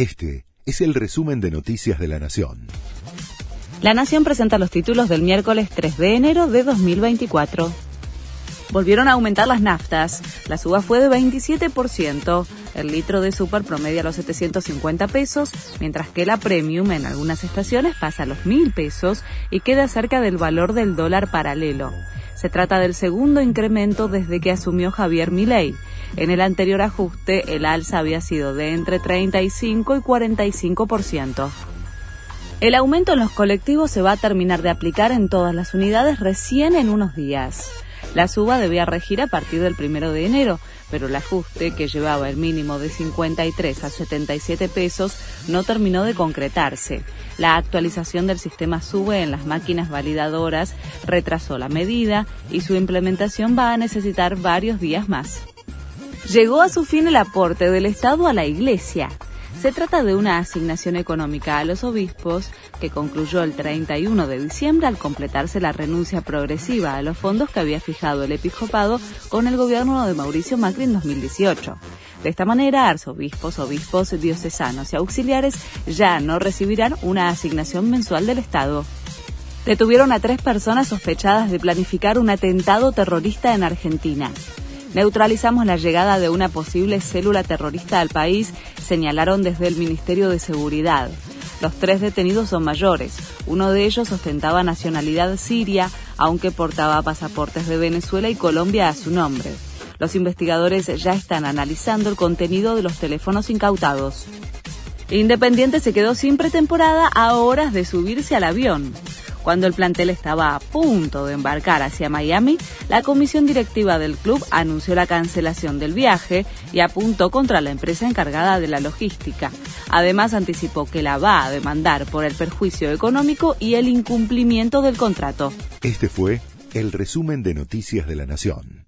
Este es el resumen de Noticias de la Nación. La Nación presenta los títulos del miércoles 3 de enero de 2024. Volvieron a aumentar las naftas. La suba fue de 27%. El litro de super promedia los 750 pesos, mientras que la premium en algunas estaciones pasa a los 1000 pesos y queda cerca del valor del dólar paralelo. Se trata del segundo incremento desde que asumió Javier Milei. En el anterior ajuste, el alza había sido de entre 35 y 45%. El aumento en los colectivos se va a terminar de aplicar en todas las unidades recién en unos días. La suba debía regir a partir del primero de enero, pero el ajuste, que llevaba el mínimo de 53 a 77 pesos, no terminó de concretarse. La actualización del sistema SUBE en las máquinas validadoras retrasó la medida y su implementación va a necesitar varios días más. Llegó a su fin el aporte del Estado a la Iglesia. Se trata de una asignación económica a los obispos que concluyó el 31 de diciembre al completarse la renuncia progresiva a los fondos que había fijado el episcopado con el gobierno de Mauricio Macri en 2018. De esta manera, arzobispos, obispos, diocesanos y auxiliares ya no recibirán una asignación mensual del Estado. Detuvieron a tres personas sospechadas de planificar un atentado terrorista en Argentina. Neutralizamos la llegada de una posible célula terrorista al país, señalaron desde el Ministerio de Seguridad. Los tres detenidos son mayores. Uno de ellos ostentaba nacionalidad siria, aunque portaba pasaportes de Venezuela y Colombia a su nombre. Los investigadores ya están analizando el contenido de los teléfonos incautados. Independiente se quedó sin pretemporada a horas de subirse al avión. Cuando el plantel estaba a punto de embarcar hacia Miami, la comisión directiva del club anunció la cancelación del viaje y apuntó contra la empresa encargada de la logística. Además, anticipó que la va a demandar por el perjuicio económico y el incumplimiento del contrato. Este fue el resumen de Noticias de la Nación.